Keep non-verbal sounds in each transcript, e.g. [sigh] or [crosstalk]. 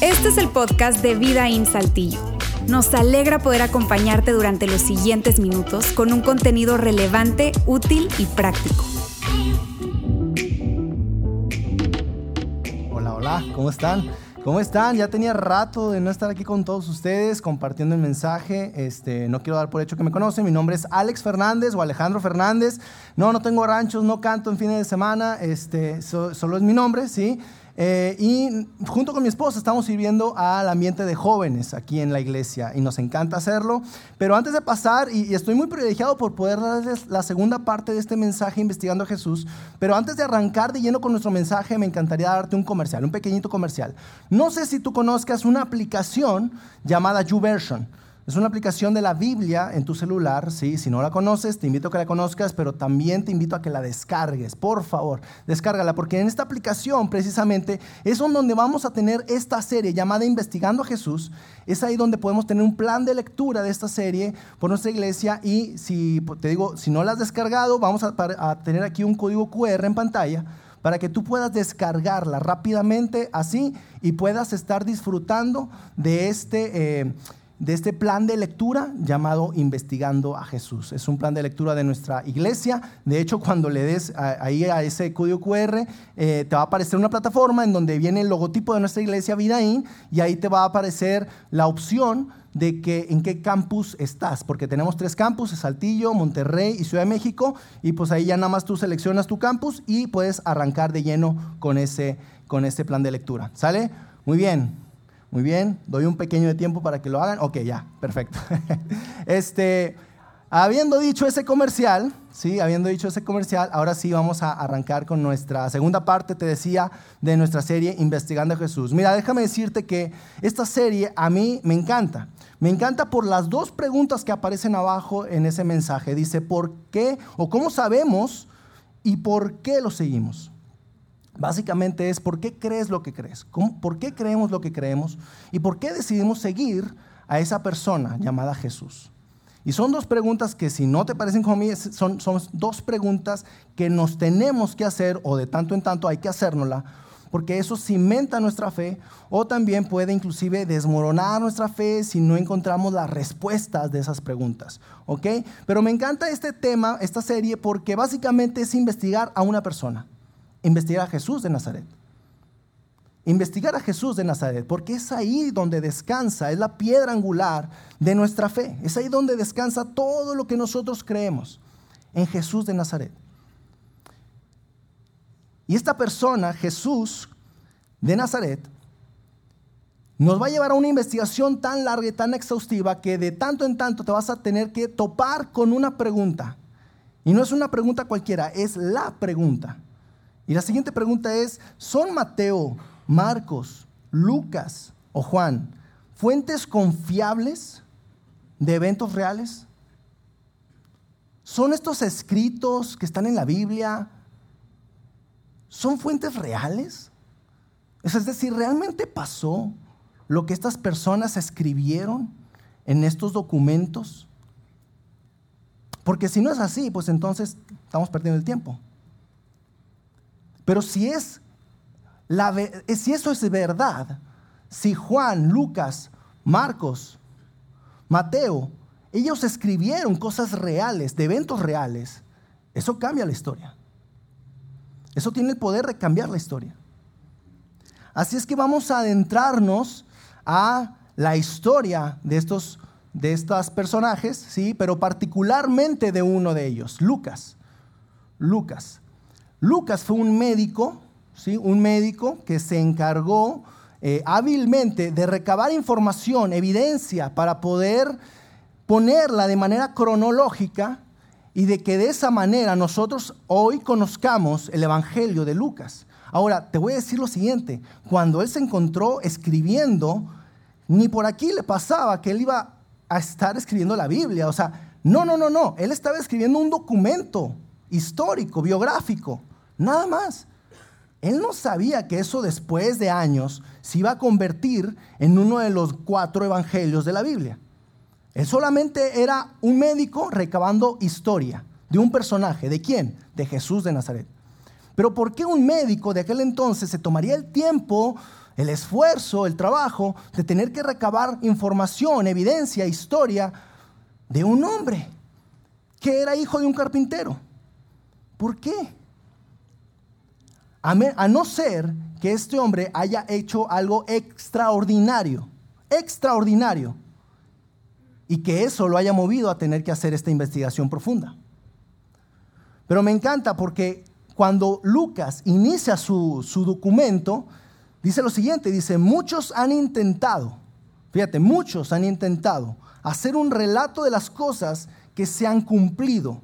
Este es el podcast de Vida en Saltillo. Nos alegra poder acompañarte durante los siguientes minutos con un contenido relevante, útil y práctico. Hola, hola, ¿cómo están? ¿Cómo están? Ya tenía rato de no estar aquí con todos ustedes compartiendo el mensaje. Este, no quiero dar por hecho que me conocen. Mi nombre es Alex Fernández o Alejandro Fernández. No, no tengo ranchos, no canto en fines de semana. Este, solo es mi nombre, ¿sí? Eh, y junto con mi esposa estamos sirviendo al ambiente de jóvenes aquí en la iglesia y nos encanta hacerlo. Pero antes de pasar, y, estoy muy privilegiado por poder darles la segunda parte de este mensaje investigando a Jesús, pero antes de arrancar de lleno con nuestro mensaje, me encantaría darte un comercial, un pequeñito comercial. No sé si tú conozcas una aplicación llamada YouVersion. Es una aplicación de la Biblia en tu celular, ¿sí? Si no la conoces, te invito a que la conozcas, pero también te invito a que la descargues. Por favor, descárgala, porque en esta aplicación precisamente es donde vamos a tener esta serie llamada Investigando a Jesús. Es ahí donde podemos tener un plan de lectura de esta serie por nuestra iglesia y si te digo, si no la has descargado, vamos a, tener aquí un código QR en pantalla para que tú puedas descargarla rápidamente así y puedas estar disfrutando de este... Eh, de este plan de lectura llamado Investigando a Jesús. Es un plan de lectura de nuestra iglesia. De hecho, cuando le des ahí a ese código QR, eh, te va a aparecer una plataforma en donde viene el logotipo de nuestra iglesia Vidaín y ahí te va a aparecer la opción de que en qué campus estás, porque tenemos tres campus, Saltillo, Monterrey y Ciudad de México, y pues ahí ya nada más tú seleccionas tu campus y puedes arrancar de lleno con ese, con ese plan de lectura. ¿Sale? Muy bien, muy bien, doy un pequeño de tiempo para que lo hagan. Ok, ya, perfecto. [laughs] este, habiendo dicho ese comercial, sí, habiendo dicho ese comercial, ahora sí vamos a arrancar con nuestra segunda parte, te decía, de nuestra serie Investigando a Jesús. Mira, déjame decirte que esta serie a mí me encanta. Me encanta por las dos preguntas que aparecen abajo en ese mensaje. Dice, ¿por qué o cómo sabemos y por qué lo seguimos? Básicamente es por qué crees lo que crees, por qué creemos lo que creemos y por qué decidimos seguir a esa persona llamada Jesús. Y son dos preguntas que si no te parecen como mí, son, son dos preguntas que nos tenemos que hacer o de tanto en tanto hay que hacérnosla, porque eso cimenta nuestra fe o también puede inclusive desmoronar nuestra fe si no encontramos las respuestas de esas preguntas. ¿Ok? Pero me encanta este tema, esta serie, porque básicamente es investigar a una persona investigar a Jesús de Nazaret. Investigar a Jesús de Nazaret, porque es ahí donde descansa, es la piedra angular de nuestra fe. Es ahí donde descansa todo lo que nosotros creemos, en Jesús de Nazaret. Y esta persona, Jesús de Nazaret, nos va a llevar a una investigación tan larga y tan exhaustiva que de tanto en tanto te vas a tener que topar con una pregunta. Y no es una pregunta cualquiera, es la pregunta. Y la siguiente pregunta es, ¿son Mateo, Marcos, Lucas o Juan fuentes confiables de eventos reales? ¿Son estos escritos que están en la Biblia? ¿Son fuentes reales? Es decir, ¿realmente pasó lo que estas personas escribieron en estos documentos? Porque si no es así, pues entonces estamos perdiendo el tiempo. Pero si es la, si eso es verdad, si Juan, Lucas, Marcos, Mateo, ellos escribieron cosas reales, de eventos reales, eso cambia la historia. Eso tiene el poder de cambiar la historia. Así es que vamos a adentrarnos a la historia de estos de estos personajes, sí, pero particularmente de uno de ellos, Lucas. Lucas. Lucas fue un médico, ¿sí? un médico que se encargó eh, hábilmente de recabar información, evidencia, para poder ponerla de manera cronológica y de que de esa manera nosotros hoy conozcamos el Evangelio de Lucas. Ahora, te voy a decir lo siguiente, cuando él se encontró escribiendo, ni por aquí le pasaba que él iba a estar escribiendo la Biblia, o sea, no, no, no, no, él estaba escribiendo un documento histórico, biográfico. Nada más. Él no sabía que eso después de años se iba a convertir en uno de los cuatro evangelios de la Biblia. Él solamente era un médico recabando historia de un personaje. ¿De quién? De Jesús de Nazaret. Pero ¿por qué un médico de aquel entonces se tomaría el tiempo, el esfuerzo, el trabajo de tener que recabar información, evidencia, historia de un hombre que era hijo de un carpintero? ¿Por qué? A, no ser que este hombre haya hecho algo extraordinario, extraordinario, y que eso lo haya movido a tener que hacer esta investigación profunda. Pero me encanta porque cuando Lucas inicia su, su documento, dice lo siguiente, dice, muchos han intentado, fíjate, muchos han intentado hacer un relato de las cosas que se han cumplido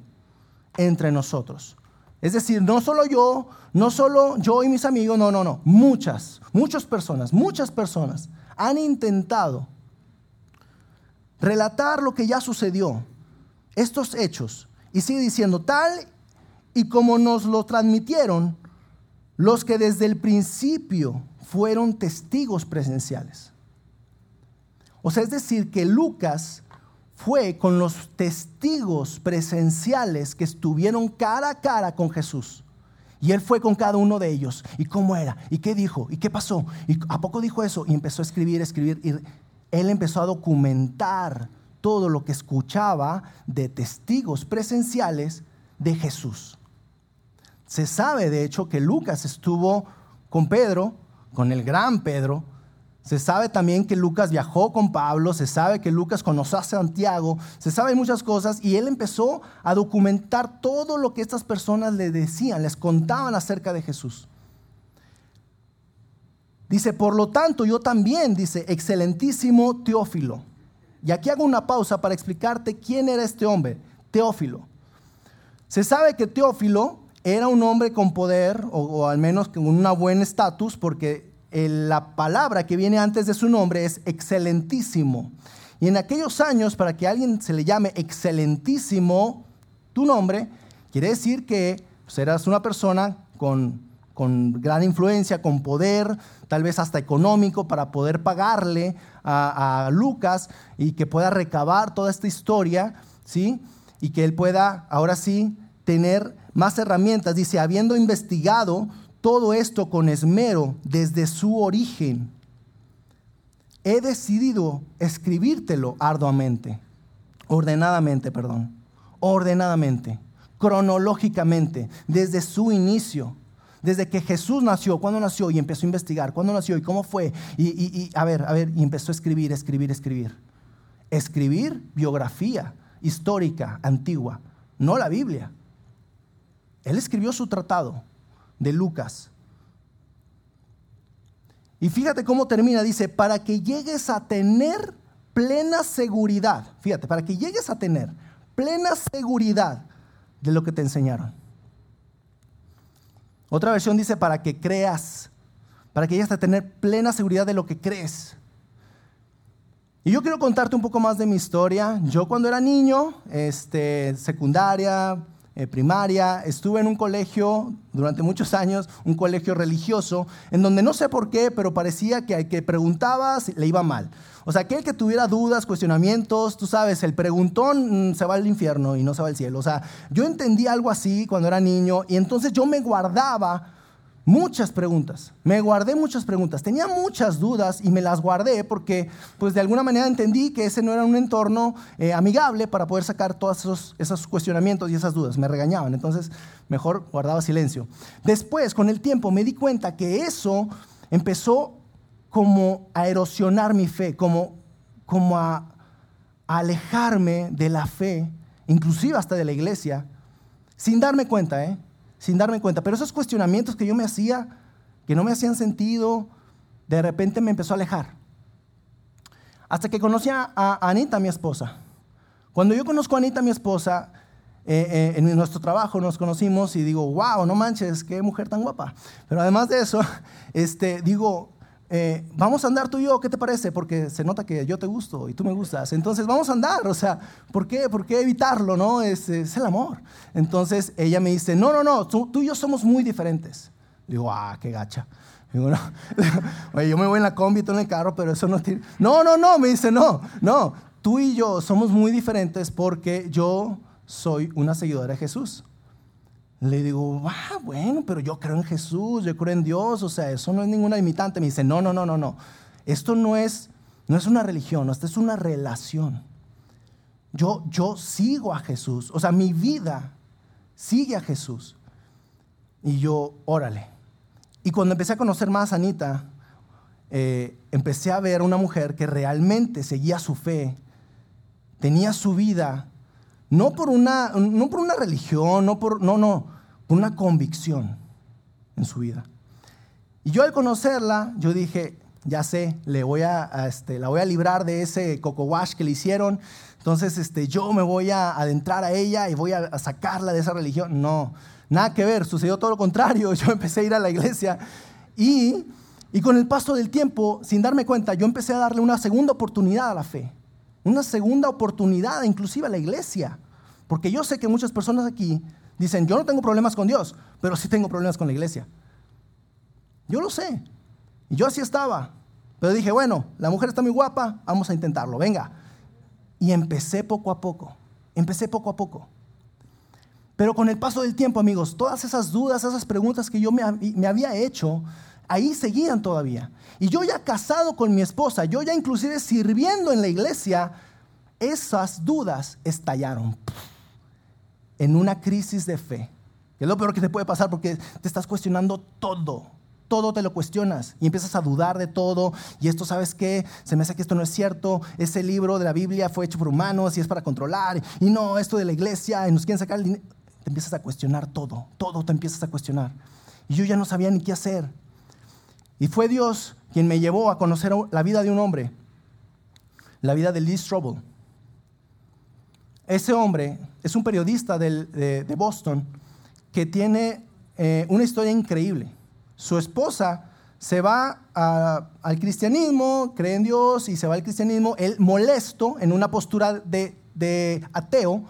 entre nosotros. Es decir, no solo yo, no solo yo y mis amigos, no, no, no. Muchas, muchas personas, muchas personas han intentado relatar lo que ya sucedió, estos hechos. Y sigue diciendo, tal y como nos lo transmitieron los que desde el principio fueron testigos presenciales. O sea, es decir, que Lucas fue con los testigos presenciales que estuvieron cara a cara con Jesús. Y él fue con cada uno de ellos. ¿Y cómo era? ¿Y qué dijo? ¿Y qué pasó? ¿Y a poco dijo eso? Y empezó a escribir, escribir. Y él empezó a documentar todo lo que escuchaba de testigos presenciales de Jesús. Se sabe, de hecho, que Lucas estuvo con Pedro, con el gran Pedro, se sabe también que Lucas viajó con Pablo, se sabe que Lucas conoció a Santiago, se sabe muchas cosas y él empezó a documentar todo lo que estas personas le decían, les contaban acerca de Jesús. Dice, por lo tanto, yo también, dice, excelentísimo Teófilo. Y aquí hago una pausa para explicarte quién era este hombre, Teófilo. Se sabe que Teófilo era un hombre con poder, o, al menos con un buen estatus, porque la palabra que viene antes de su nombre es excelentísimo. Y en aquellos años, para que alguien se le llame excelentísimo tu nombre, quiere decir que pues, una persona con, con, gran influencia, con poder, tal vez hasta económico, para poder pagarle a, a Lucas y que pueda recabar toda esta historia, ¿sí? Y que él pueda, ahora sí, tener más herramientas. Dice, habiendo investigado todo esto con esmero desde su origen, he decidido escribírtelo arduamente, ordenadamente, perdón, ordenadamente, cronológicamente, desde su inicio, desde que Jesús nació, cuándo nació y empezó a investigar, cuándo nació y cómo fue, y, y a ver, a ver, y empezó a escribir, escribir, escribir. Escribir biografía histórica, antigua, no la Biblia. Él escribió su tratado de Lucas. Y fíjate cómo termina, dice, para que llegues a tener plena seguridad, fíjate, para que llegues a tener plena seguridad de lo que te enseñaron. Otra versión dice, para que creas, para que llegues a tener plena seguridad de lo que crees. Y yo quiero contarte un poco más de mi historia. Yo cuando era niño, este, secundaria, eh, primaria, estuve en un colegio durante muchos años, un colegio religioso, en donde no sé por qué, pero parecía que al que preguntabas le iba mal. O sea, aquel que tuviera dudas, cuestionamientos, tú sabes, el preguntón mm, se va al infierno y no se va al cielo. O sea, yo entendí algo así cuando era niño y entonces yo me guardaba Muchas preguntas. Me guardé muchas preguntas. Tenía muchas dudas y me las guardé porque, pues de alguna manera entendí que ese no era un entorno eh, amigable para poder sacar todos esos, esos cuestionamientos y esas dudas. Me regañaban. Entonces, mejor guardaba silencio. Después, con el tiempo, me di cuenta que eso empezó como a erosionar mi fe, como, como a alejarme de la fe, inclusive hasta de la iglesia, sin darme cuenta, ¿eh? Sin darme cuenta. Pero esos cuestionamientos que yo me hacía, que no me hacían sentido, de repente me empezó a alejar. Hasta que conocí a Anita, mi esposa. Cuando yo conozco a Anita, mi esposa, eh, eh, en nuestro trabajo nos conocimos y digo, wow, no manches, qué mujer tan guapa. Pero además de eso, [laughs] este, digo, eh, vamos a andar tú y yo, ¿qué te parece? Porque se nota que yo te gusto y tú me gustas. Entonces vamos a andar, o sea, ¿por qué, ¿Por qué evitarlo? No? Es, el amor. Entonces ella me dice, no, no, no, tú, y yo somos muy diferentes. Digo, ah, qué gacha. [laughs] Oye, yo me voy en la combi, tú en el carro, pero eso no tiene... No, no, no, me dice, no, no, tú y yo somos muy diferentes porque yo soy una seguidora de Jesús. Le digo, ah, bueno, pero yo creo en Jesús, yo creo en Dios, o sea, eso no es ninguna limitante. Me dice, no, no, no, no, no. Esto no es, no es una religión, esto es una relación. Yo, yo sigo a Jesús, o sea, mi vida sigue a Jesús. Y yo, órale. Y cuando empecé a conocer más a Anita, eh, empecé a ver una mujer que realmente seguía su fe, tenía su vida, no por una, no por una religión, no por, no, no, una convicción en su vida. Y yo al conocerla, yo dije, ya sé, le voy a, este, la voy a librar de ese coco wash que le hicieron. Entonces, este, yo me voy a adentrar a ella y voy a, a sacarla de esa religión. No, Nada que ver, sucedió todo lo contrario. [laughs] Yo empecé a ir a la iglesia y, y con el paso del tiempo, sin darme cuenta, yo empecé a darle una segunda oportunidad a la fe. Una segunda oportunidad inclusive a la iglesia. Porque yo sé que muchas personas aquí dicen, yo no tengo problemas con Dios, pero sí tengo problemas con la iglesia. Yo lo sé. Yo así estaba. Pero dije, bueno, la mujer está muy guapa, vamos a intentarlo, venga. Y empecé poco a poco. Empecé poco a poco. Pero con el paso del tiempo, amigos, todas esas dudas, esas preguntas que yo me, había hecho, ahí seguían todavía. Y yo ya casado con mi esposa, yo ya inclusive sirviendo en la iglesia, esas dudas estallaron en una crisis de fe. es lo peor que te puede pasar porque te estás cuestionando todo. Todo te lo cuestionas y empiezas a dudar de todo. Y esto, ¿sabes qué? Se me hace que esto no es cierto. Ese libro de la Biblia fue hecho por humanos y es para controlar. Y no, esto de la iglesia y nos quieren sacar el dinero te empiezas a cuestionar todo, todo te empiezas a cuestionar. Y yo ya no sabía ni qué hacer. Y fue Dios quien me llevó a conocer la vida de un hombre, la vida de Lee Strobel. Ese hombre es un periodista de, Boston que tiene eh, una historia increíble. Su esposa se va al cristianismo, cree en Dios y se va al cristianismo. Él molesto en una postura de, de ateo,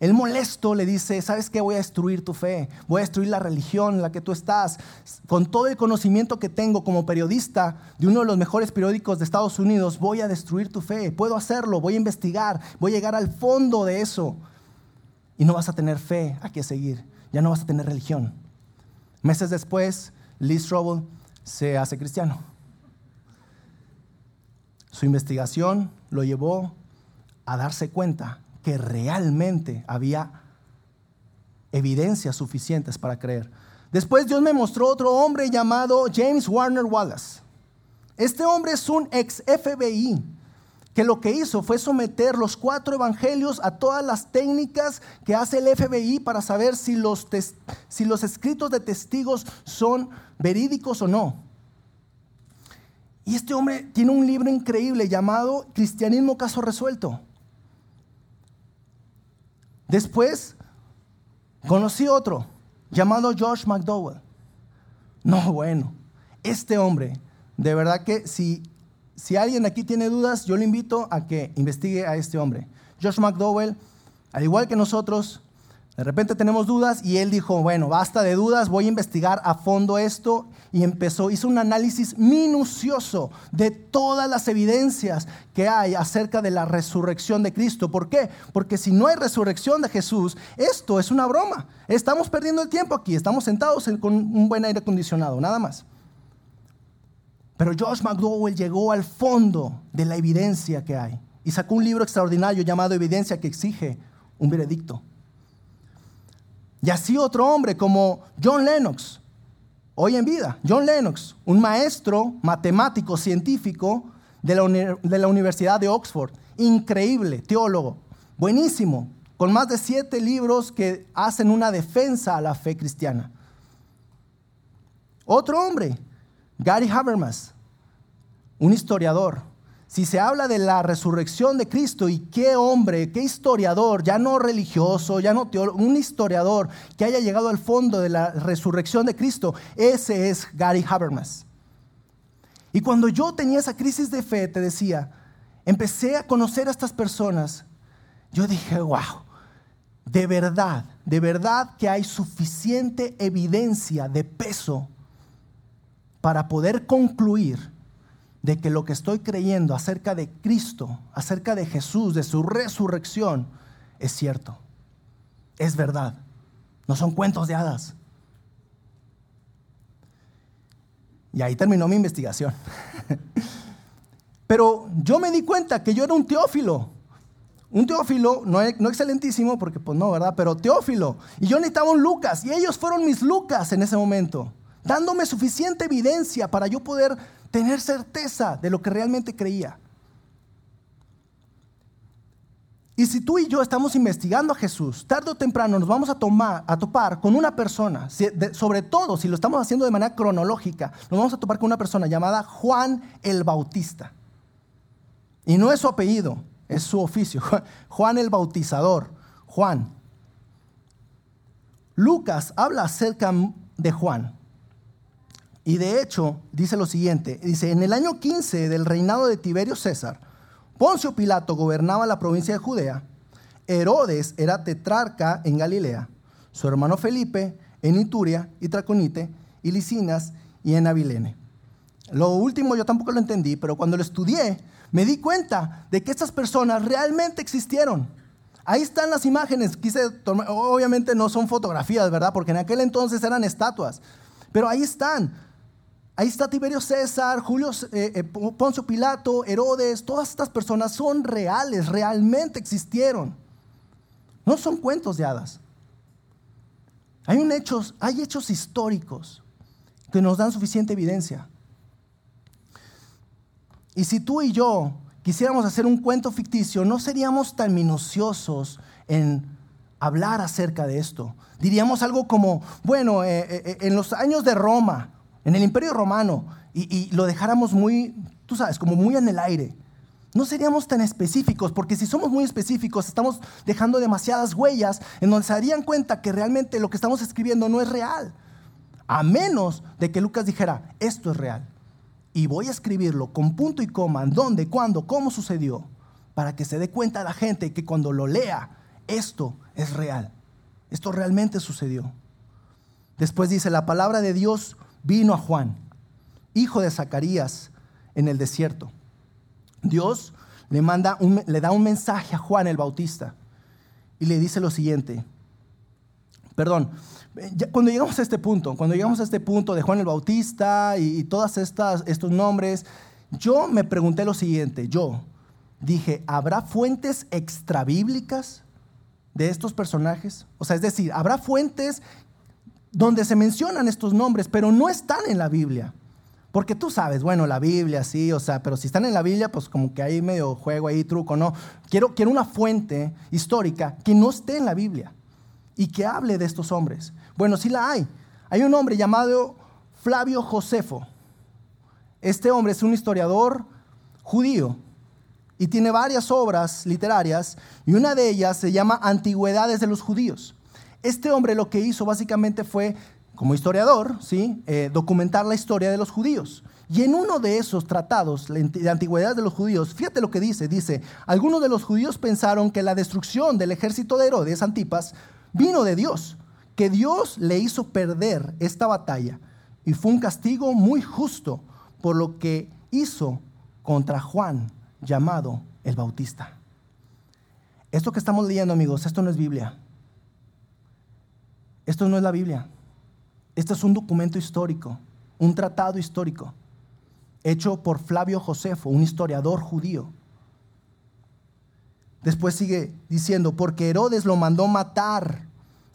el molesto le dice, ¿sabes qué? Voy a destruir tu fe, voy a destruir la religión en la que tú estás. Con todo el conocimiento que tengo como periodista de uno de los mejores periódicos de Estados Unidos, voy a destruir tu fe. Puedo hacerlo, voy a investigar, voy a llegar al fondo de eso. Y no vas a tener fe a qué seguir, ya no vas a tener religión. Meses después, Lee Strobel se hace cristiano. Su investigación lo llevó a darse cuenta que realmente había evidencias suficientes para creer. Después Dios me mostró otro hombre llamado James Warner Wallace. Este hombre es un ex FBI que lo que hizo fue someter los cuatro evangelios a todas las técnicas que hace el FBI para saber si los, si los escritos de testigos son verídicos o no. Y este hombre tiene un libro increíble llamado Cristianismo Caso Resuelto. Después conocí otro llamado George McDowell. No, [laughs] bueno, este hombre, de verdad que si, si alguien aquí tiene dudas, yo le invito a que investigue a este hombre. George McDowell, al igual que nosotros, de repente tenemos dudas y él dijo, bueno, basta de dudas, voy a investigar a fondo esto y empezó, hizo un análisis minucioso de todas las evidencias que hay acerca de la resurrección de Cristo. ¿Por qué? Porque si no hay resurrección de Jesús, esto es una broma. Estamos perdiendo el tiempo aquí, estamos sentados con un buen aire acondicionado, nada más. Pero Josh McDowell llegó al fondo de la evidencia que hay y sacó un libro extraordinario llamado Evidencia que exige un veredicto. Y así otro hombre como John Lennox, hoy en vida, John Lennox, un maestro matemático científico de la, de la Universidad de Oxford, increíble, teólogo, buenísimo, con más de siete libros que hacen una defensa a la fe cristiana. Otro hombre, Gary Habermas, un historiador, si se habla de la resurrección de Cristo y qué hombre, qué historiador, ya no religioso, ya no teólogo, un historiador que haya llegado al fondo de la resurrección de Cristo, ese es Gary Habermas. Y cuando yo tenía esa crisis de fe, te decía, empecé a conocer a estas personas, yo dije, wow, de verdad, de verdad que hay suficiente evidencia de peso para poder concluir de que lo que estoy creyendo acerca de Cristo, acerca de Jesús, de su resurrección, es cierto. Es verdad. No son cuentos de hadas. Y ahí terminó mi investigación. [laughs] Pero yo me di cuenta que yo era un teófilo. Un teófilo, no, no, excelentísimo, porque pues no, ¿verdad? Pero teófilo. Y yo necesitaba un Lucas. Y ellos fueron mis Lucas en ese momento. Dándome suficiente evidencia para yo poder tener certeza de lo que realmente creía. Y si tú y yo estamos investigando a Jesús, tarde o temprano nos vamos a, tomar, a topar con una persona, sobre todo si lo estamos haciendo de manera cronológica, nos vamos a topar con una persona llamada Juan el Bautista. Y no es su apellido, es su oficio. [laughs] Juan el Bautizador. Juan. Lucas habla acerca de Juan. Y de hecho dice lo siguiente, dice, en el año 15 del reinado de Tiberio César, Poncio Pilato gobernaba la provincia de Judea, Herodes era tetrarca en Galilea, su hermano Felipe en Ituria y Traconite, y Licinas y en Abilene. Lo último yo tampoco lo entendí, pero cuando lo estudié me di cuenta de que estas personas realmente existieron. Ahí están las imágenes, quise obviamente no son fotografías, ¿verdad? Porque en aquel entonces eran estatuas, pero ahí están. Ahí está Tiberio César, Julio eh, eh, Poncio Pilato, Herodes, todas estas personas son reales, realmente existieron. No son cuentos de hadas. Hay, hechos, hay hechos históricos que nos dan suficiente evidencia. Y si tú y yo quisiéramos hacer un cuento ficticio, no seríamos tan minuciosos en hablar acerca de esto. Diríamos algo como, bueno, eh, en los años de Roma, en el imperio romano y, lo dejáramos muy, tú sabes, como muy en el aire. No seríamos tan específicos, porque si somos muy específicos, estamos dejando demasiadas huellas en donde se darían cuenta que realmente lo que estamos escribiendo no es real. A menos de que Lucas dijera, esto es real. Y voy a escribirlo con punto y coma, dónde, cuándo, cómo sucedió, para que se dé cuenta la gente que cuando lo lea, esto es real. Esto realmente sucedió. Después dice, la palabra de Dios vino a Juan, hijo de Zacarías, en el desierto. Dios le, manda le da un mensaje a Juan el Bautista y le dice lo siguiente. Perdón, cuando llegamos a este punto, cuando llegamos a este punto de Juan el Bautista y, todos estos nombres, yo me pregunté lo siguiente, yo dije, ¿habrá fuentes extrabíblicas de estos personajes? O sea, es decir, ¿habrá fuentes donde se mencionan estos nombres, pero no están en la Biblia. Porque tú sabes, bueno, la Biblia, sí, o sea, pero si están en la Biblia, pues como que hay medio juego ahí, truco, ¿no? Quiero, quiero una fuente histórica que no esté en la Biblia y que hable de estos hombres. Bueno, sí la hay. Hay un hombre llamado Flavio Josefo. Este hombre es un historiador judío y tiene varias obras literarias y una de ellas se llama Antigüedades de los Judíos. Este hombre lo que hizo básicamente fue, como historiador, ¿sí? Eh, documentar la historia de los judíos. Y en uno de esos tratados de antigüedad de los judíos, fíjate lo que dice, dice, algunos de los judíos pensaron que la destrucción del ejército de Herodes Antipas vino de Dios, que Dios le hizo perder esta batalla y fue un castigo muy justo por lo que hizo contra Juan, llamado el Bautista. Esto que estamos leyendo, amigos, esto no es Biblia. Esto no es la Biblia. Esto es un documento histórico, un tratado histórico, hecho por Flavio Josefo, un historiador judío. Después sigue diciendo, porque Herodes lo mandó matar,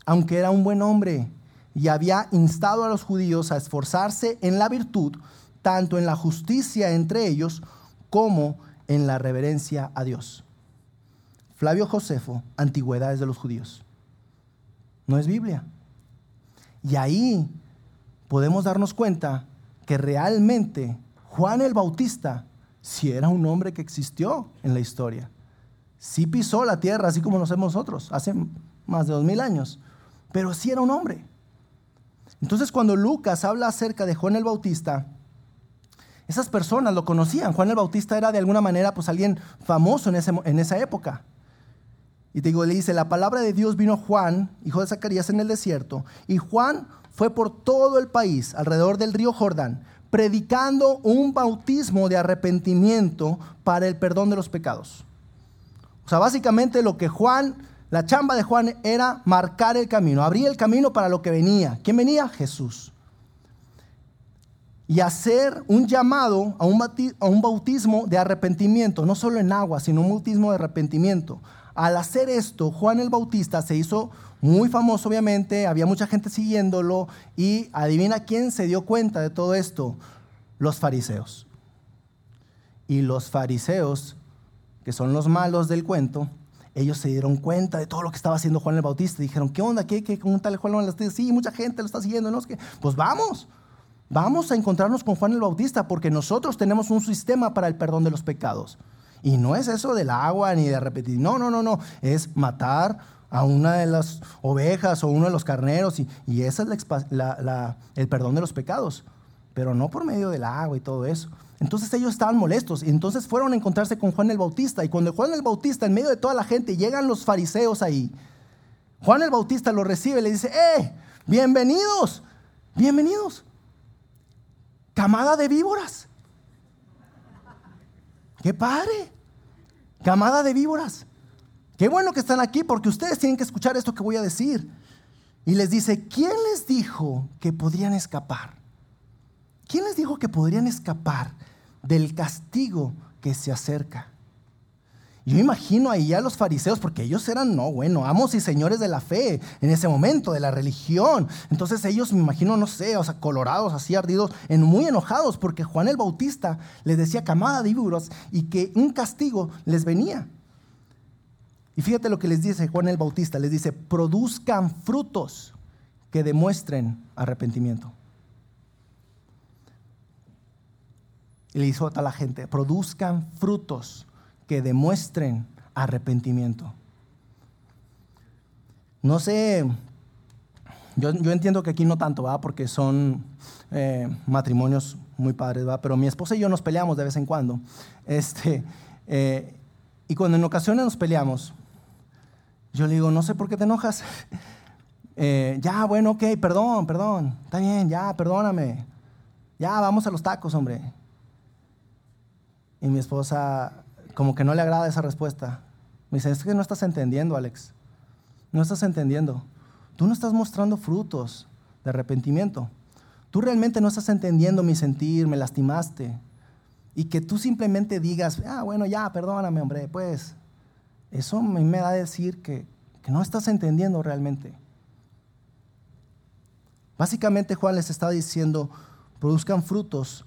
aunque era un buen hombre, y había instado a los judíos a esforzarse en la virtud, tanto en la justicia entre ellos como en la reverencia a Dios. Flavio Josefo, Antigüedades de los Judíos. No es Biblia. Y ahí podemos darnos cuenta que realmente Juan el Bautista sí era un hombre que existió en la historia. Sí pisó la tierra, así como lo hacemos nosotros, hace más de dos mil años. Pero sí era un hombre. Entonces cuando Lucas habla acerca de Juan el Bautista, esas personas lo conocían. Juan el Bautista era de alguna manera pues alguien famoso en, en esa época. Y digo, le dice, la palabra de Dios vino Juan, hijo de Zacarías, en el desierto. Y Juan fue por todo el país, alrededor del río Jordán, predicando un bautismo de arrepentimiento para el perdón de los pecados. O sea, básicamente lo que Juan, La chamba de Juan era marcar el camino, abrir el camino para lo que venía. ¿Quién venía? Jesús. Y hacer un llamado a un bautismo de arrepentimiento, no solo en agua, sino un bautismo de arrepentimiento. Al hacer esto, Juan el Bautista se hizo muy famoso, obviamente, había mucha gente siguiéndolo y adivina quién se dio cuenta de todo esto, los fariseos. Y los fariseos, que son los malos del cuento, ellos se dieron cuenta de todo lo que estaba haciendo Juan el Bautista. Dijeron, ¿qué onda? ¿Qué, qué cómo tal Juan el Bautista? Sí, mucha gente lo está siguiendo. ¿no? Pues vamos, vamos a encontrarnos con Juan el Bautista porque nosotros tenemos un sistema para el perdón de los pecados. Y no es eso del agua ni de repetir. No, no, no, no. Es matar a una de las ovejas o uno de los carneros y, y ese es el perdón de los pecados. Pero no por medio del agua y todo eso. Entonces ellos estaban molestos y entonces fueron a encontrarse con Juan el Bautista. Y cuando Juan el Bautista, en medio de toda la gente, llegan los fariseos ahí, Juan el Bautista lo recibe y le dice, ¡eh! Bienvenidos, bienvenidos. Camada de víboras. ¡Qué padre! Camada de víboras. Qué bueno que están aquí porque ustedes tienen que escuchar esto que voy a decir. Y les dice, ¿quién les dijo que podrían escapar? ¿Quién les dijo que podrían escapar del castigo que se acerca? Yo imagino ahí a los fariseos, porque ellos eran, no, bueno, amos y señores de la fe en ese momento, de la religión. Entonces ellos, me imagino, no sé, o sea, colorados, así ardidos, en, muy enojados, porque Juan el Bautista les decía camada de víboras y que un castigo les venía. Y fíjate lo que les dice Juan el Bautista, les dice, produzcan frutos que demuestren arrepentimiento. Y le hizo a la gente, produzcan frutos que demuestren arrepentimiento. No sé, yo, entiendo que aquí no tanto, ¿va? Porque son eh, matrimonios muy padres, ¿va? Pero mi esposa y yo nos peleamos de vez en cuando. Este, eh, y cuando en ocasiones nos peleamos, yo le digo, no sé por qué te enojas. [laughs] Eh, ya, bueno, ok, perdón, perdón. Está bien, ya, perdóname. Ya, vamos a los tacos, hombre. Y mi esposa como que no le agrada esa respuesta. Me dice, es que no estás entendiendo, Alex. No estás entendiendo. Tú no estás mostrando frutos de arrepentimiento. Tú realmente no estás entendiendo mi sentir, me lastimaste. Y que tú simplemente digas, ah, bueno, ya, perdóname, hombre, pues. Eso me da a decir que, que no estás entendiendo realmente. Básicamente Juan les está diciendo, produzcan frutos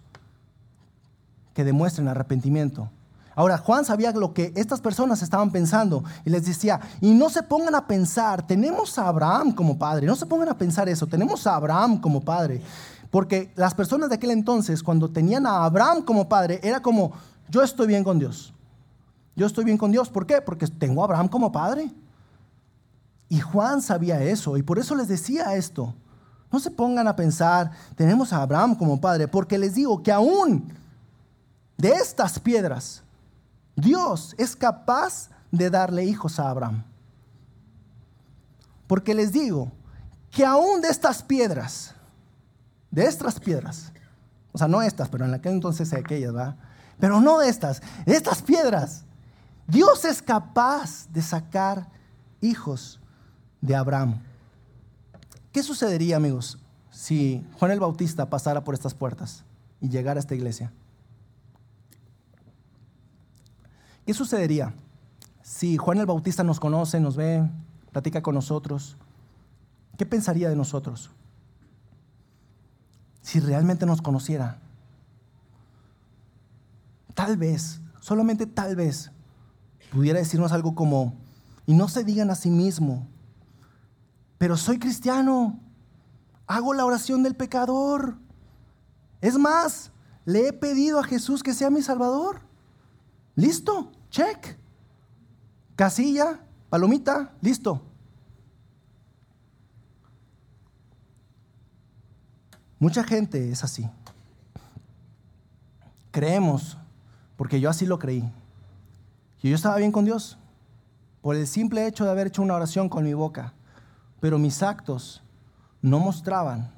que demuestren arrepentimiento. Ahora, Juan sabía lo que estas personas estaban pensando y les decía, y no se pongan a pensar, tenemos a Abraham como padre, no se pongan a pensar eso, tenemos a Abraham como padre. Porque las personas de aquel entonces, cuando tenían a Abraham como padre, era como, yo estoy bien con Dios. Yo estoy bien con Dios. ¿Por qué? Porque tengo a Abraham como padre. Y Juan sabía eso y por eso les decía esto. No se pongan a pensar, tenemos a Abraham como padre, porque les digo que aún de estas piedras, Dios es capaz de darle hijos a Abraham. Porque les digo que aún de estas piedras, de estas piedras, o sea, no estas, pero en aquel entonces aquellas, ¿va? Pero no de estas, de estas piedras, Dios es capaz de sacar hijos de Abraham. ¿Qué sucedería, amigos, si Juan el Bautista pasara por estas puertas y llegara a esta iglesia? ¿Qué sucedería si Juan el Bautista nos conoce, nos ve, platica con nosotros? ¿Qué pensaría de nosotros? Si realmente nos conociera. Tal vez, solamente tal vez, pudiera decirnos algo como, y no se digan a sí mismo, pero soy cristiano, hago la oración del pecador. Es más, le he pedido a Jesús que sea mi Salvador. Listo. Check. Casilla, palomita, listo. Mucha gente es así. Creemos, porque yo así lo creí, yo estaba bien con Dios por el simple hecho de haber hecho una oración con mi boca, pero mis actos no mostraban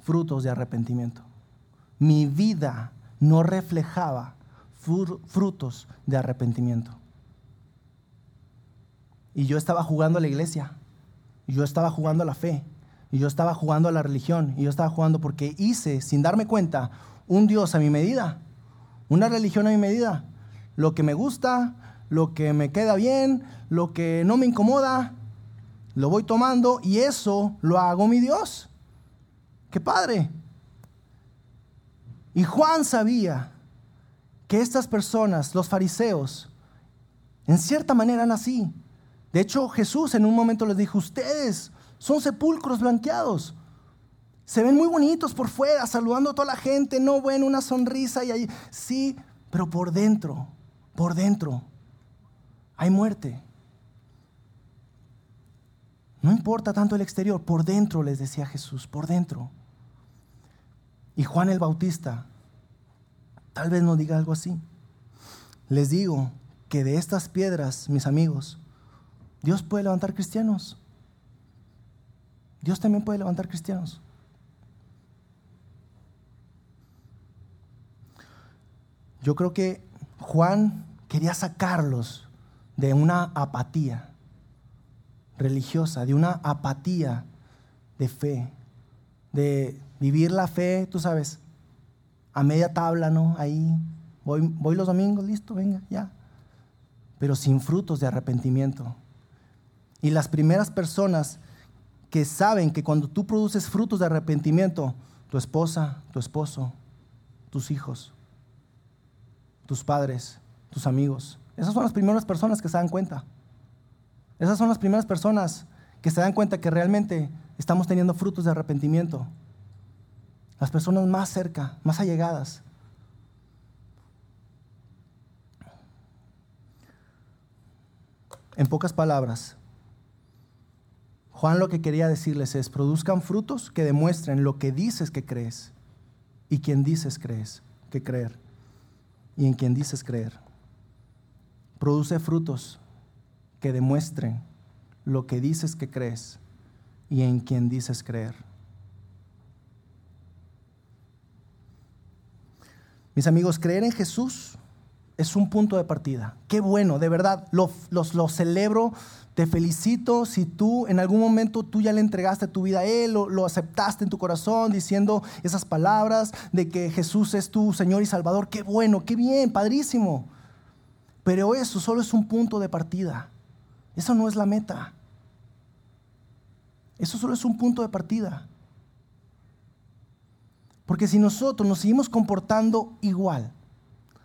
frutos de arrepentimiento. Mi vida no reflejaba frutos de arrepentimiento. y yo estaba jugando a la iglesia, yo estaba jugando a la fe, y yo estaba jugando a la religión, y yo estaba jugando porque hice, sin darme cuenta, un Dios a mi medida, una religión a mi medida, lo que me gusta, lo que me queda bien, lo que no me incomoda, lo voy tomando y eso lo hago mi Dios. ¡Qué padre! Y Juan sabía que estas personas, los fariseos, en cierta manera eran así. De hecho, Jesús en un momento les dijo, ustedes son sepulcros blanqueados. Se ven muy bonitos por fuera, saludando a toda la gente, no bueno, una sonrisa y ahí, sí, pero por dentro, por dentro, hay muerte. No importa tanto el exterior, por dentro les decía Jesús, por dentro. Y Juan el Bautista, tal vez nos diga algo así. Les digo que de estas piedras, mis amigos, Dios puede levantar cristianos. Dios también puede levantar cristianos. Yo creo que Juan quería sacarlos de una apatía religiosa, de una apatía de fe, de vivir la fe, tú sabes, a media tabla, ¿no? Ahí, voy, voy los domingos, listo, venga, ya. Pero sin frutos de arrepentimiento. Y las primeras personas que saben que cuando tú produces frutos de arrepentimiento, tu esposa, tu esposo, tus hijos, tus padres, tus amigos, esas son las primeras personas que se dan cuenta. Esas son las primeras personas que se dan cuenta que realmente estamos teniendo frutos de arrepentimiento. Las personas más cerca, más allegadas. En pocas palabras, Juan lo que quería decirles es, produzcan frutos que demuestren lo que dices que crees y quien dices crees, que creer y en quien dices creer. Produce frutos que demuestren lo que dices que crees y en quien dices creer. Mis amigos, creer en Jesús es un punto de partida. Qué bueno, de verdad, lo, lo, celebro, te felicito si tú en algún momento tú ya le entregaste tu vida a Él, lo, lo aceptaste en tu corazón diciendo esas palabras de que Jesús es tu Señor y Salvador. Qué bueno, qué bien, padrísimo. Pero eso solo es un punto de partida. Eso no es la meta. Eso solo es un punto de partida. Porque si nosotros nos seguimos comportando igual,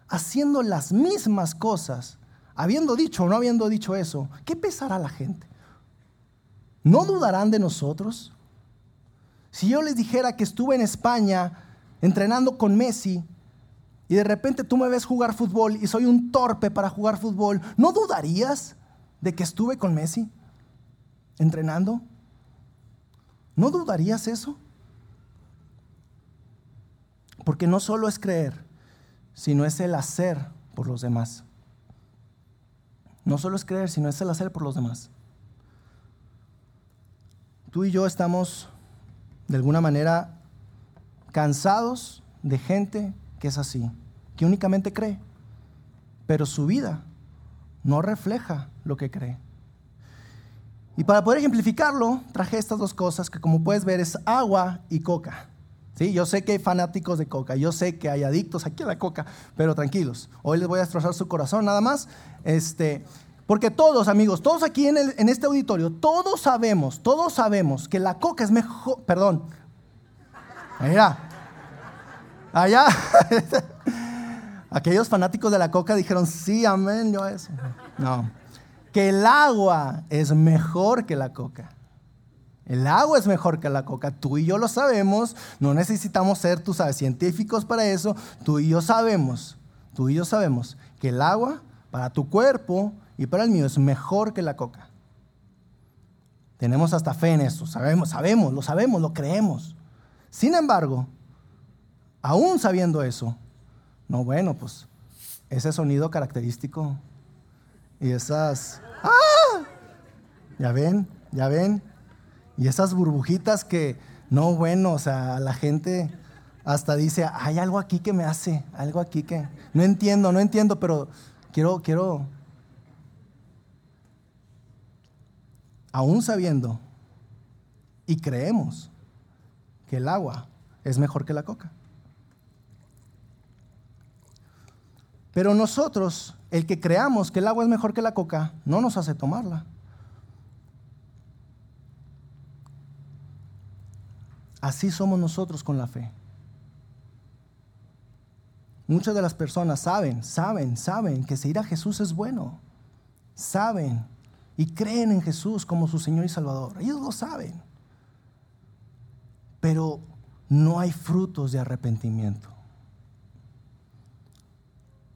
haciendo las mismas cosas, habiendo dicho o no habiendo dicho eso, ¿qué pesará la gente? ¿No dudarán de nosotros? Si yo les dijera que estuve en España entrenando con Messi y de repente tú me ves jugar fútbol y soy un torpe para jugar fútbol, ¿no dudarías? de que estuve con Messi entrenando? ¿No dudarías eso? Porque no solo es creer, sino es el hacer por los demás. No solo es creer, sino es el hacer por los demás. Tú y yo estamos, de alguna manera, cansados de gente que es así, que únicamente cree, pero su vida no refleja lo que cree. Y para poder ejemplificarlo, traje estas dos cosas que como puedes ver es agua y coca. ¿Sí? Yo sé que hay fanáticos de coca, yo sé que hay adictos aquí a la coca, pero tranquilos, hoy les voy a destrozar su corazón nada más. Este, porque todos, amigos, todos aquí en, en este auditorio, todos sabemos, todos sabemos que la coca es mejor, perdón, allá, allá. [laughs] Aquellos fanáticos de la coca dijeron, sí, amén, yo eso. No, que el agua es mejor que la coca. El agua es mejor que la coca. Tú y yo lo sabemos. No necesitamos ser, tú sabes, científicos para eso. Tú y yo sabemos, tú y yo sabemos que el agua para tu cuerpo y para el mío es mejor que la coca. Tenemos hasta fe en eso. Sabemos, sabemos, lo sabemos, lo creemos. Sin embargo, aún sabiendo eso, no, bueno, pues ese sonido característico y esas... ¡Ah! Ya ven, ya ven. Y esas burbujitas que, no, bueno, o sea, la gente hasta dice, hay algo aquí que me hace, algo aquí que... No entiendo, no entiendo, pero quiero, quiero... aún sabiendo y creemos que el agua es mejor que la coca. Pero nosotros, el que creamos que el agua es mejor que la coca, no nos hace tomarla. Así somos nosotros con la fe. Muchas de las personas saben, saben, saben que seguir a Jesús es bueno. Saben y creen en Jesús como su Señor y Salvador. Ellos lo saben. Pero no hay frutos de arrepentimiento.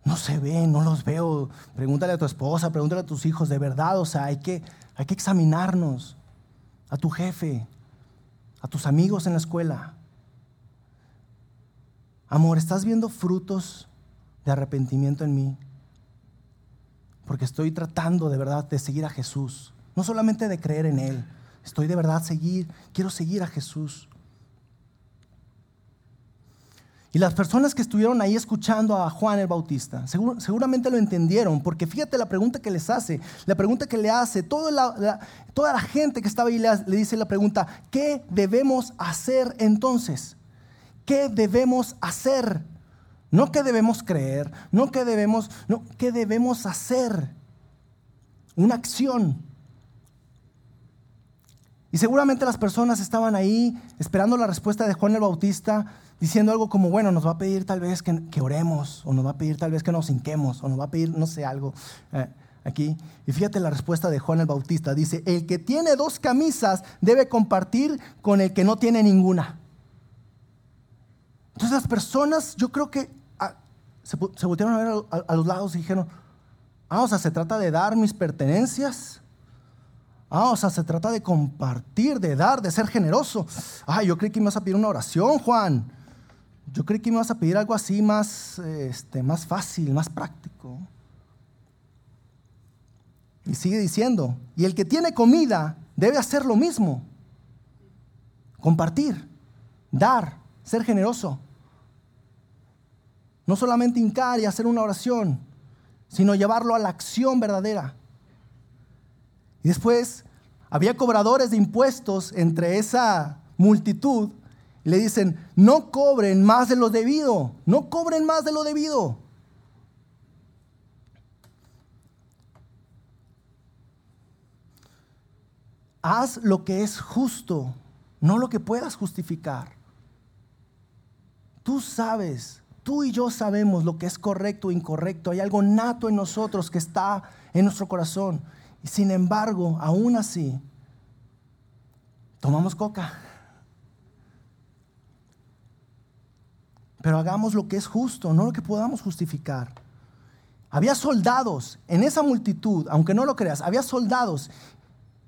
No se ven, no los veo. Pregúntale a tu esposa, pregúntale a tus hijos, de verdad, o sea, hay que, hay que examinarnos. A tu jefe, a tus amigos en la escuela. Amor, ¿estás viendo frutos de arrepentimiento en mí? Porque estoy tratando de verdad de seguir a Jesús. No solamente de creer en Él. Estoy de verdad seguir, quiero seguir a Jesús. Y las personas que estuvieron ahí escuchando a Juan el Bautista, seguramente lo entendieron, porque fíjate la pregunta que les hace, la pregunta que le hace, toda la, toda la gente que estaba ahí le, dice la pregunta, ¿qué debemos hacer entonces? ¿Qué debemos hacer? No qué debemos creer, no qué debemos, no, qué debemos hacer. Una acción. Y seguramente las personas estaban ahí esperando la respuesta de Juan el Bautista diciendo algo como, bueno, nos va a pedir tal vez que, oremos, o nos va a pedir tal vez que nos hinquemos, o nos va a pedir, no sé, algo eh, aquí. Y fíjate la respuesta de Juan el Bautista. Dice, el que tiene dos camisas debe compartir con el que no tiene ninguna. Entonces las personas, yo creo que ah, se, se, voltearon a ver a, a, los lados y dijeron, ah, o sea, se trata de dar mis pertenencias. Ah, o sea, se trata de compartir, de dar, de ser generoso. Ah, yo creí que me vas a pedir una oración, Juan. Yo creí que me vas a pedir algo así más, este, más fácil, más práctico. Y sigue diciendo, y el que tiene comida debe hacer lo mismo. Compartir, dar, ser generoso. No solamente hincar y hacer una oración, sino llevarlo a la acción verdadera. Y después había cobradores de impuestos entre esa multitud le dicen, no cobren más de lo debido, no cobren más de lo debido. Haz lo que es justo, no lo que puedas justificar. Tú sabes, tú y yo sabemos lo que es correcto o incorrecto. Hay algo nato en nosotros que está en nuestro corazón. Y sin embargo, aún así, tomamos coca. Pero hagamos lo que es justo, no lo que podamos justificar. Había soldados en esa multitud, aunque no lo creas, había soldados.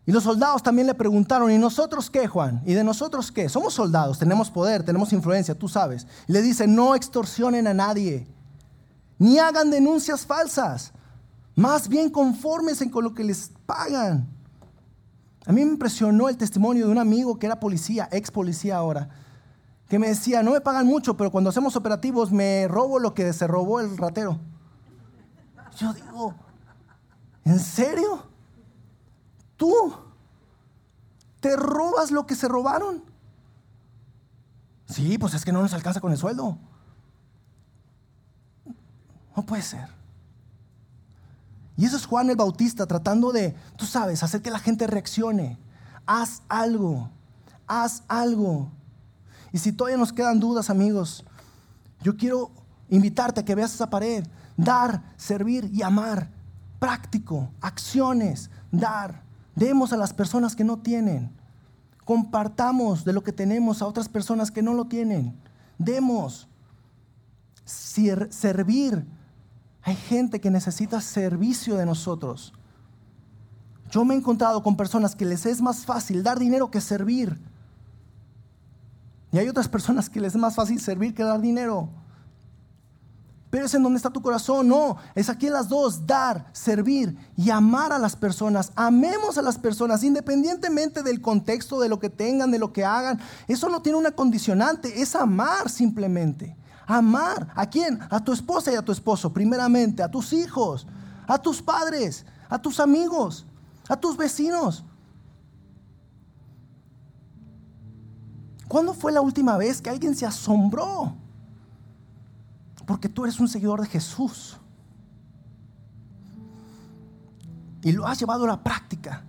Y los soldados también le preguntaron, ¿y nosotros qué, Juan? ¿Y de nosotros qué? Somos soldados, tenemos poder, tenemos influencia, tú sabes. Le dice, no extorsionen a nadie, ni hagan denuncias falsas, más bien conformes con lo que les pagan. A mí me impresionó el testimonio de un amigo que era policía, ex policía ahora que me decía, no me pagan mucho, pero cuando hacemos operativos me robo lo que se robó el ratero. Yo digo, ¿en serio? ¿Tú te robas lo que se robaron? Sí, pues es que no nos alcanza con el sueldo. No puede ser. Y eso es Juan el Bautista tratando de, tú sabes, hacer que la gente reaccione. Haz algo, haz algo. Y si todavía nos quedan dudas, amigos, yo quiero invitarte a que veas esa pared. Dar, servir y amar. Práctico, acciones, dar. Demos a las personas que no tienen. Compartamos de lo que tenemos a otras personas que no lo tienen. Demos. Servir. Hay gente que necesita servicio de nosotros. Yo me he encontrado con personas que les es más fácil dar dinero que servir. Y hay otras personas que les es más fácil servir que dar dinero. Pero es en donde está tu corazón. No, es aquí en las dos, dar, servir y amar a las personas. Amemos a las personas independientemente del contexto, de lo que tengan, de lo que hagan. Eso no tiene una condicionante, es amar simplemente amar. ¿A quién? A tu esposa y a tu esposo, primeramente, a tus hijos, a tus padres, a tus amigos, a tus vecinos. ¿Cuándo fue la última vez que alguien se asombró? Porque tú eres un seguidor de Jesús. Y lo has llevado a la práctica.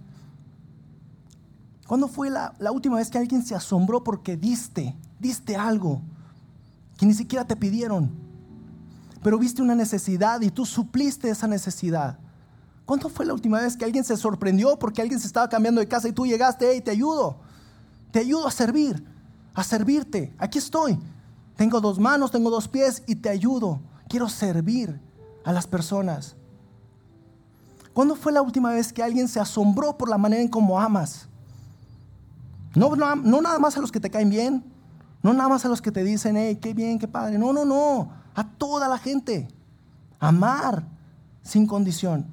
¿Cuándo fue la, la última vez que alguien se asombró porque diste, diste algo? Que ni siquiera te pidieron? Pero viste una necesidad y tú supliste esa necesidad. ¿Cuándo fue la última vez que alguien se sorprendió porque alguien se estaba cambiando de casa y tú llegaste, y te ayudo? Te ayudo a servir, a servirte. Aquí estoy. Tengo dos manos, tengo dos pies y te ayudo. Quiero servir a las personas. ¿Cuándo fue la última vez que alguien se asombró por la manera en cómo amas? No, no, nada más a los que te caen bien, no nada más a los que te dicen, hey, qué bien, qué padre. No, no, no, a toda la gente. Amar sin condición.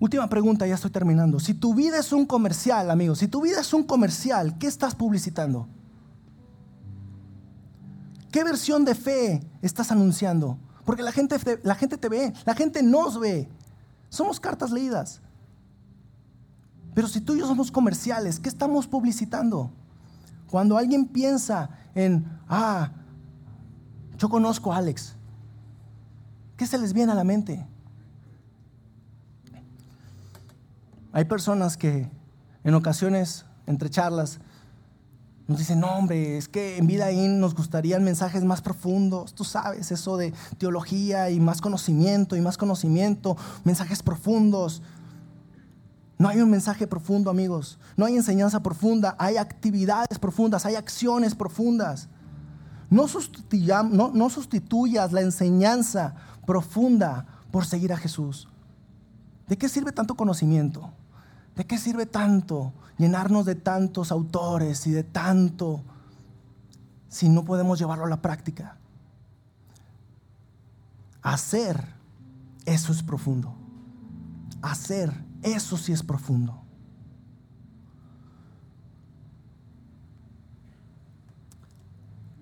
Última pregunta, ya estoy terminando. Si tu vida es un comercial, amigos, si tu vida es un comercial, ¿qué estás publicitando? ¿Qué versión de fe estás anunciando? Porque la gente, la gente te ve, la gente nos ve. Somos cartas leídas. Pero si tú y yo somos comerciales, ¿qué estamos publicitando? Cuando alguien piensa en, ah, yo conozco a Alex, ¿qué se les viene a la mente? Hay personas que en ocasiones, entre charlas, nos dicen, no hombre, es que en Vida In nos gustarían mensajes más profundos, tú sabes, eso de teología y más conocimiento y más conocimiento, mensajes profundos. No hay un mensaje profundo, amigos. No hay enseñanza profunda, hay actividades profundas, hay acciones profundas. No, no, sustituyas la enseñanza profunda por seguir a Jesús. ¿De qué sirve tanto conocimiento? ¿De qué sirve tanto llenarnos de tantos autores y de tanto si no podemos llevarlo a la práctica? Hacer, eso es profundo. Hacer, eso sí es profundo.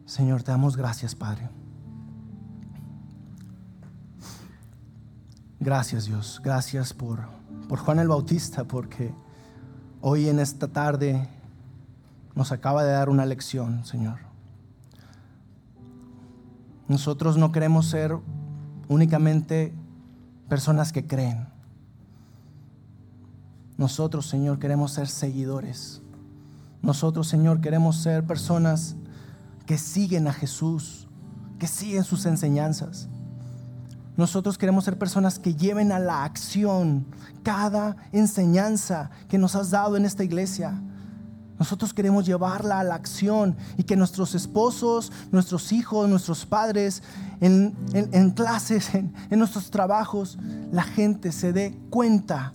Señor, te damos gracias, Padre. Gracias, Dios. Gracias por por Juan el Bautista, porque hoy en esta tarde nos acaba de dar una lección, Señor. Nosotros no queremos ser únicamente personas que creen. Nosotros, Señor, queremos ser seguidores. Nosotros, Señor, queremos ser personas que siguen a Jesús, que siguen sus enseñanzas. Nosotros queremos ser personas que lleven a la acción cada enseñanza que nos has dado en esta iglesia. Nosotros queremos llevarla a la acción y que nuestros esposos, nuestros hijos, nuestros padres, en, clases, en, nuestros trabajos, la gente se dé cuenta